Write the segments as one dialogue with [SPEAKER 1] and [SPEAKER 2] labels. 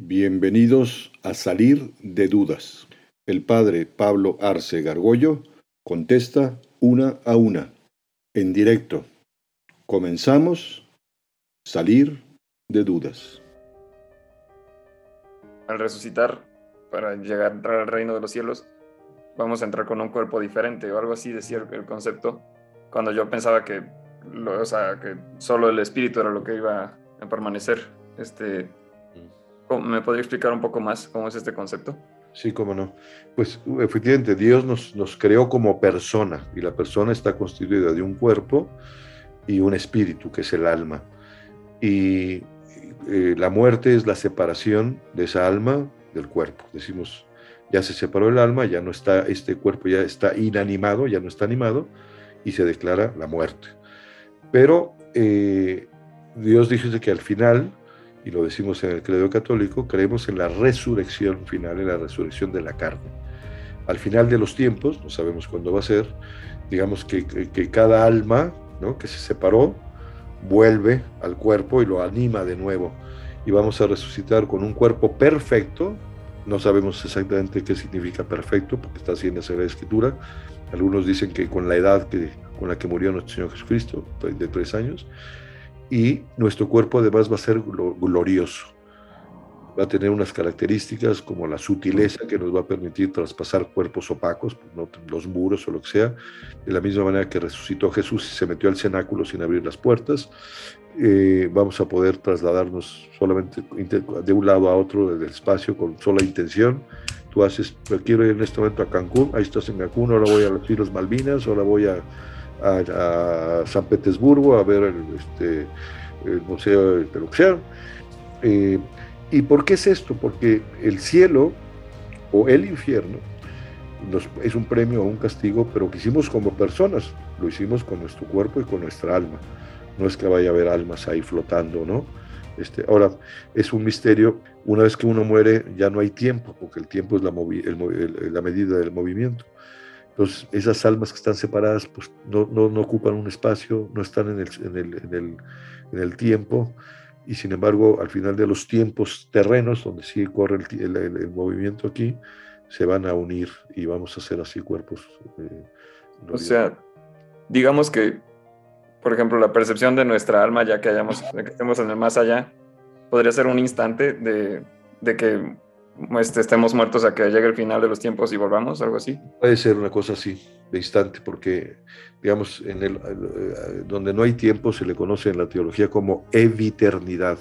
[SPEAKER 1] Bienvenidos a Salir de Dudas. El padre Pablo Arce Gargollo contesta una a una, en directo. Comenzamos Salir de Dudas.
[SPEAKER 2] Al resucitar, para llegar entrar al reino de los cielos, vamos a entrar con un cuerpo diferente o algo así, decía el concepto, cuando yo pensaba que, o sea, que solo el espíritu era lo que iba a permanecer. Este, ¿Me podría explicar un poco más cómo es este concepto?
[SPEAKER 1] Sí, cómo no. Pues efectivamente, Dios nos, nos creó como persona y la persona está constituida de un cuerpo y un espíritu, que es el alma. Y eh, la muerte es la separación de esa alma del cuerpo. Decimos, ya se separó el alma, ya no está, este cuerpo ya está inanimado, ya no está animado, y se declara la muerte. Pero eh, Dios dice que al final y lo decimos en el credo católico, creemos en la resurrección final, en la resurrección de la carne. Al final de los tiempos, no sabemos cuándo va a ser, digamos que, que, cada alma ¿no? que se separó vuelve al cuerpo y lo anima de nuevo. Y vamos a resucitar con un cuerpo perfecto, no sabemos exactamente qué significa perfecto, porque está así en la Sagrada Escritura. Algunos dicen que con la edad que, con la que murió nuestro Señor Jesucristo, de tres años, y nuestro cuerpo además va a ser glorioso. Va a tener unas características como la sutileza que nos va a permitir traspasar cuerpos opacos, pues, los muros o lo que sea, de la misma manera que resucitó Jesús y se metió al cenáculo sin abrir las puertas. Eh, vamos a poder trasladarnos solamente de un lado a otro del espacio con sola intención. Tú haces, quiero ir en este momento a Cancún, ahí estás en Cancún, ahora voy a las Islas Malvinas, ahora voy a a, San Petersburgo a ver el, este, el Museo de Peluxian. Eh, ¿Y por qué es esto? Porque el cielo o el infierno es un premio o un castigo, pero que hicimos como personas, lo hicimos con nuestro cuerpo y con nuestra alma. No es que vaya a haber almas ahí flotando, ¿no? Este, ahora, es un misterio, una vez que uno muere ya no hay tiempo, porque el tiempo es la, la medida del movimiento. Entonces, esas almas que están separadas pues, no, no, ocupan un espacio, no están en el, en, el, en, el, tiempo, y sin embargo, al final de los tiempos terrenos, donde sí corre el, movimiento aquí, se van a unir y vamos a hacer así cuerpos.
[SPEAKER 2] Eh, o sea, digamos que, por ejemplo, la percepción de nuestra alma, ya que, hayamos, que estemos en el más allá, podría ser un instante de, de que este, estemos muertos a que llegue el final de los tiempos y volvamos, algo así.
[SPEAKER 1] Puede ser una cosa así, de instante, porque, digamos, en el, eh, donde no hay tiempo se le conoce en la teología como eviternidad.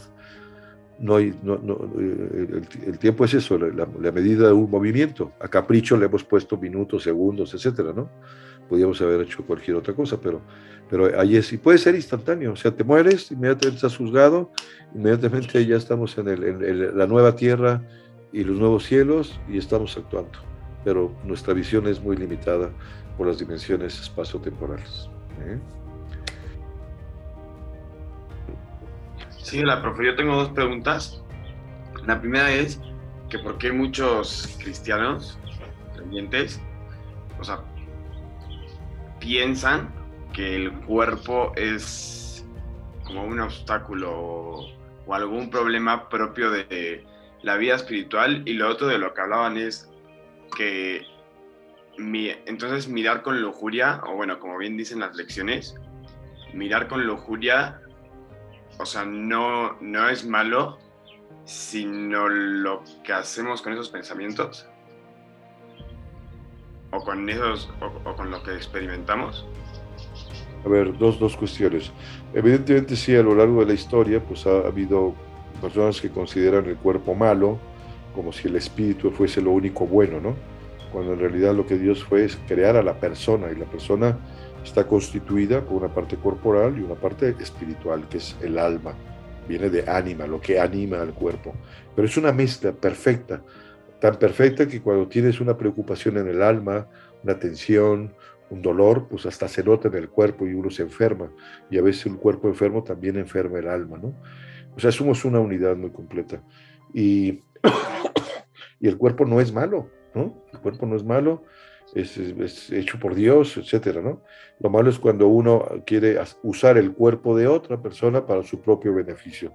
[SPEAKER 1] No hay, no, no, eh, el, tiempo es eso, la, medida de un movimiento. A capricho le hemos puesto minutos, segundos, etcétera, ¿no? Podríamos haber hecho cualquier otra cosa, pero, pero ahí es, y puede ser instantáneo, o sea, te mueres, inmediatamente estás juzgado, inmediatamente ya estamos en, el, en la nueva tierra, y los nuevos cielos y estamos actuando, pero nuestra visión es muy limitada por las dimensiones espacio-temporales. ¿eh?
[SPEAKER 3] Sí, la profe, yo tengo dos preguntas. La primera es que por qué muchos cristianos creyentes, o sea, piensan que el cuerpo es como un obstáculo o algún problema propio de la vida espiritual y lo otro de lo que hablaban es que entonces mirar con lujuria, o bueno, como bien dicen las lecciones, mirar con lujuria, o sea, no, no es malo, sino lo que hacemos con esos pensamientos o con esos o, con lo que experimentamos.
[SPEAKER 1] A ver, dos, dos cuestiones. Evidentemente sí, a lo largo de la historia pues ha habido personas que consideran el cuerpo malo, como si el espíritu fuese lo único bueno, ¿no? Cuando en realidad lo que Dios fue es crear a la persona y la persona está constituida por una parte corporal y una parte espiritual, que es el alma. Viene de ánima, lo que anima al cuerpo. Pero es una mezcla perfecta, tan perfecta que cuando tienes una preocupación en el alma, una tensión, un dolor, pues hasta se nota en el cuerpo y uno se enferma. Y a veces un cuerpo enfermo también enferma el alma, ¿no? O sea, somos una unidad muy completa. Y, y el cuerpo no es malo, ¿no? El cuerpo no es malo, es, hecho por Dios, etcétera, ¿no? Lo malo es cuando uno quiere usar el cuerpo de otra persona para su propio beneficio.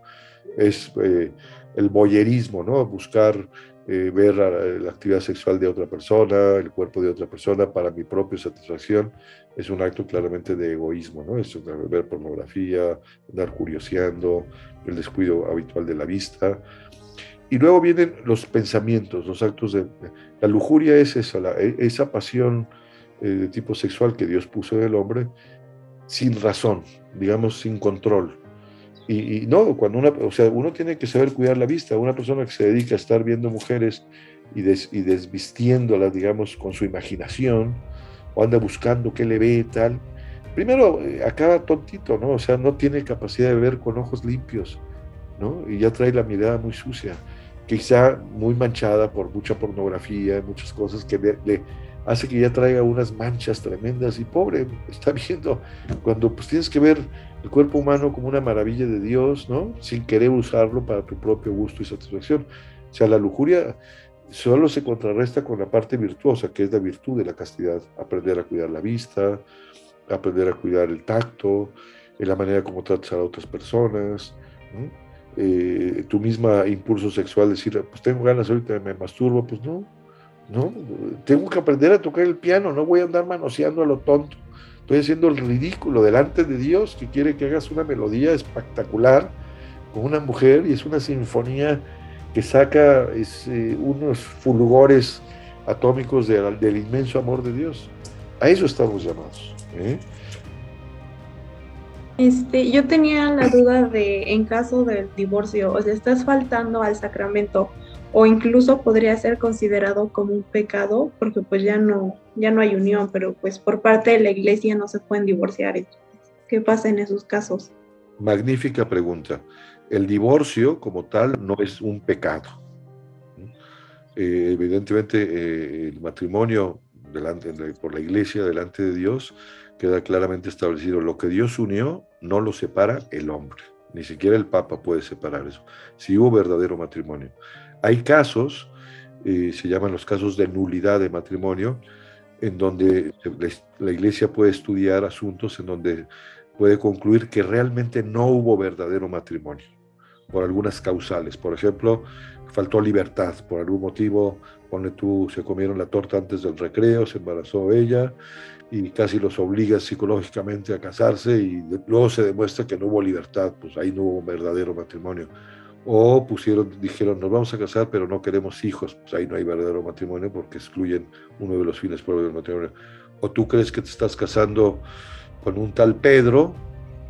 [SPEAKER 1] es eh, el boyerismo, ¿no? Buscar eh, ver la actividad sexual de otra persona, el cuerpo de otra persona para mi propia satisfacción, es un acto claramente de egoísmo, ¿no? Es ver pornografía, andar curioseando, el descuido habitual de la vista. Y luego vienen los pensamientos, los actos de... La lujuria es esa, e, esa pasión eh, de tipo sexual que Dios puso en el hombre sin razón, digamos, sin control. Y, no, cuando una, o sea, uno tiene que saber cuidar la vista. Una persona que se dedica a estar viendo mujeres y, y desvistiéndolas, digamos, con su imaginación, o anda buscando qué le ve tal, primero eh, acaba tontito, ¿no? O sea, no tiene capacidad de ver con ojos limpios, ¿no? Y ya trae la mirada muy sucia, quizá muy manchada por mucha pornografía, muchas cosas que le, hace que ya traiga unas manchas tremendas y pobre, está viendo, cuando pues tienes que ver el cuerpo humano como una maravilla de Dios, ¿no? Sin querer usarlo para tu propio gusto y satisfacción. O sea, la lujuria solo se contrarresta con la parte virtuosa, que es la virtud de la castidad, aprender a cuidar la vista, aprender a cuidar el tacto, en la manera como tratas a otras personas, eh, tu misma impulso sexual, decir, pues tengo ganas ahorita, me masturbo, pues no, no, tengo que aprender a tocar el piano, no voy a andar manoseando a lo tonto, estoy haciendo el ridículo delante de Dios que quiere que hagas una melodía espectacular con una mujer y es una sinfonía que saca eh, unos fulgores atómicos del inmenso amor de Dios. A eso estamos llamados. ¿eh?
[SPEAKER 4] Este, yo tenía la duda de, en caso del divorcio, o estás faltando al sacramento, o incluso podría ser considerado como un pecado, porque pues ya no, ya no hay unión, pero pues por parte de la iglesia no se pueden divorciar. ¿Qué pasa en esos casos?
[SPEAKER 1] Magnífica pregunta el divorcio como tal no es un pecado. Eh, evidentemente eh, el matrimonio por la iglesia delante de Dios queda claramente establecido. Lo que Dios unió no lo separa el hombre. Ni siquiera el Papa puede separar eso. Si hubo verdadero matrimonio. Hay casos, se llaman los casos de nulidad de matrimonio, en donde la iglesia puede estudiar asuntos en donde puede concluir que realmente no hubo verdadero matrimonio por algunas causales. Por ejemplo, faltó libertad, por algún motivo, pone tú, se comieron la torta antes del recreo, se embarazó ella y casi los obliga psicológicamente a casarse y luego se demuestra que no hubo libertad, pues ahí no hubo verdadero matrimonio. O pusieron, dijeron, nos vamos a casar, pero no queremos hijos, pues ahí no hay verdadero matrimonio porque excluyen uno de los fines propios del matrimonio. O tú crees que te estás casando con un tal Pedro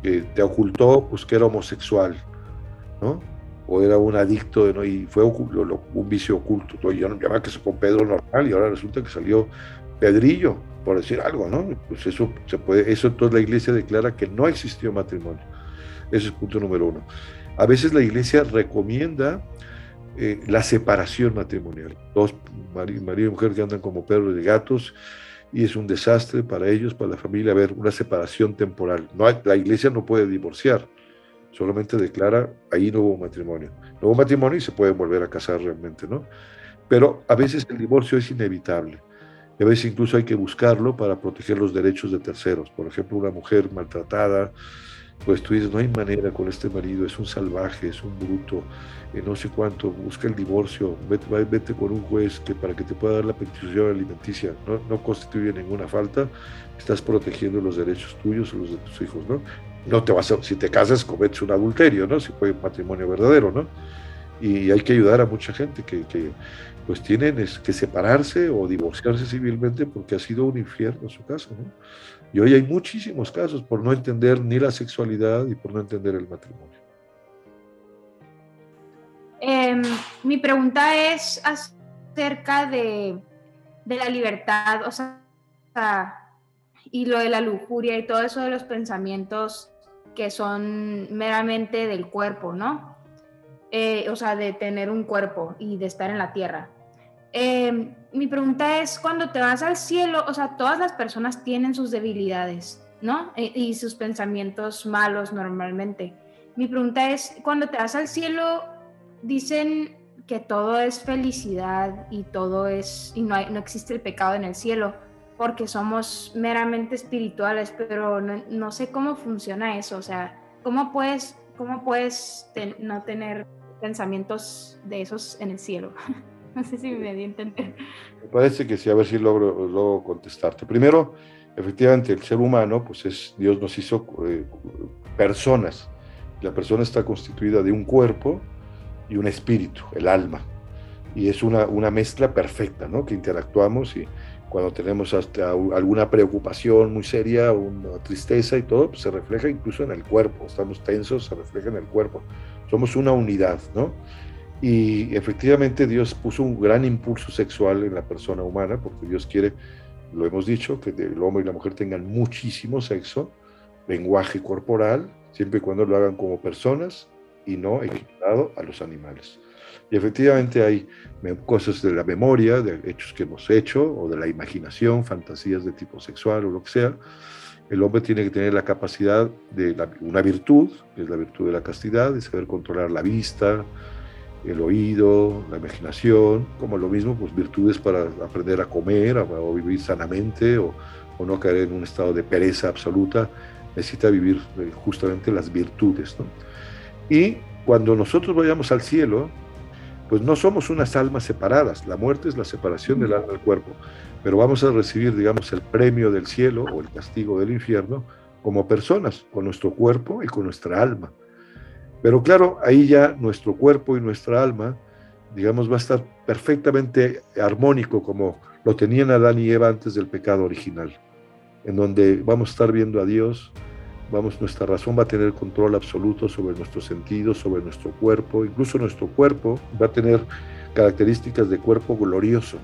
[SPEAKER 1] que te ocultó, pues que era homosexual era un adicto de, ¿no? y fue un vicio oculto. Yo no llamaba que se con Pedro normal y ahora resulta que salió Pedrillo, por decir algo, ¿no? Pues eso se puede, eso entonces la iglesia declara que no existió matrimonio. Ese es punto número uno. A veces la iglesia recomienda eh, la separación matrimonial. Dos marido y mujer que andan como perros de gatos y es un desastre para ellos, para la familia, ver una separación temporal. No la iglesia no puede divorciar solamente declara, ahí no hubo matrimonio. No hubo matrimonio y se puede volver a casar realmente, ¿no? Pero a veces el divorcio es inevitable. Y a veces incluso hay que buscarlo para proteger los derechos de terceros. Por ejemplo, una mujer maltratada, pues tú dices, no hay manera con este marido, es un salvaje, es un bruto, eh, no sé cuánto, busca el divorcio, vete, vete, con un juez que para que te pueda dar la petición alimenticia, no, no constituye ninguna falta, estás protegiendo los derechos tuyos y los de tus hijos, ¿no? No te vas a, si te casas cometes un adulterio, ¿no? Si fue un matrimonio verdadero, ¿no? Y hay que ayudar a mucha gente que, que pues tienen que separarse o divorciarse civilmente porque ha sido un infierno su caso, ¿no? Y hoy hay muchísimos casos por no entender ni la sexualidad y por no entender el matrimonio.
[SPEAKER 5] Em, mi pregunta es acerca de, de la libertad, o sea, y lo de la lujuria y todo eso de los pensamientos que son meramente del cuerpo, ¿no? Eh, o sea, de tener un cuerpo y de estar en la tierra. Em, mi pregunta es, cuando te vas al cielo, o sea, todas las personas tienen sus debilidades, ¿no? E, y sus pensamientos malos normalmente. Mi pregunta es, cuando te vas al cielo, dicen que todo es felicidad y todo es, y no, no existe el pecado en el cielo porque somos meramente espirituales, pero no, sé cómo funciona eso, o sea, ¿cómo puedes ¿cómo puedes no tener pensamientos de esos en el cielo? no sé si me di a entender.
[SPEAKER 1] Me parece que sí, a ver si logro, logro contestarte. Primero, efectivamente, el ser humano, pues es, Dios nos hizo eh, personas. La persona está constituida de un cuerpo y un espíritu, el alma. Y es una, una mezcla perfecta, ¿no? Que interactuamos y cuando tenemos hasta alguna preocupación muy seria, una tristeza y todo, pues se refleja incluso en el cuerpo. Estamos tensos, se refleja en el cuerpo. Somos una unidad, ¿no? Y efectivamente Dios puso un gran impulso sexual en la persona humana, porque Dios quiere, lo hemos dicho, que el hombre y la mujer tengan muchísimo sexo, lenguaje corporal, siempre y cuando lo hagan como personas y no equiparado a los animales. Y efectivamente hay cosas de la memoria, de hechos que hemos hecho, o de la imaginación, fantasías de tipo sexual o lo que sea. El hombre tiene que tener la capacidad de una virtud, que es la virtud de la castidad, de saber controlar la vista, el oído, la imaginación, como lo mismo, pues virtudes para aprender a comer o vivir sanamente o, o, no caer en un estado de pereza absoluta, necesita vivir eh, justamente las virtudes. ¿no? Y cuando nosotros vayamos al cielo, pues no somos unas almas separadas. La muerte es la separación del alma del cuerpo, pero vamos a recibir, digamos, el premio del cielo o el castigo del infierno como personas, con nuestro cuerpo y con nuestra alma. Pero claro, ahí ya nuestro cuerpo y nuestra alma, digamos, va a estar perfectamente armónico como lo tenían Adán y Eva antes del pecado original, en donde vamos a estar viendo a Dios, vamos, nuestra razón va a tener control absoluto sobre nuestros sentidos, sobre nuestro cuerpo, incluso nuestro cuerpo va a tener características de cuerpo glorioso.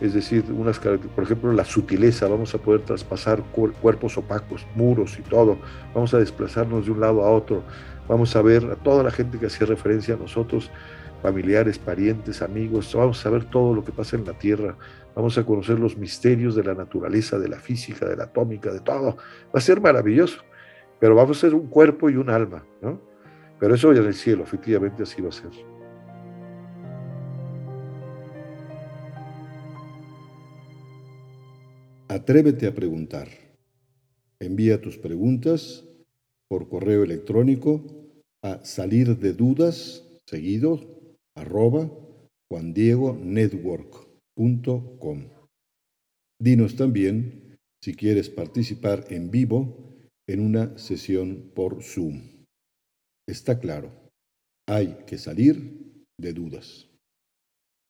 [SPEAKER 1] Es decir, unas por ejemplo, la sutileza, vamos a poder traspasar cuerpos opacos, muros y todo, vamos a desplazarnos de un lado a otro, vamos a ver a toda la gente que hacía referencia a nosotros, familiares, parientes, amigos, vamos a ver todo lo que pasa en la Tierra, vamos a conocer los misterios de la naturaleza, de la física, de la atómica, de todo. Va a ser maravilloso pero vamos a ser un cuerpo y un alma, ¿no? Pero eso ya en el cielo, efectivamente así va a ser.
[SPEAKER 6] Atrévete a preguntar. Envía tus preguntas por correo electrónico a salir de dudas seguido arroba juandiegonetwork.com. Dinos también si quieres participar en vivo en una sesión por Zoom. Está claro, hay que salir de dudas.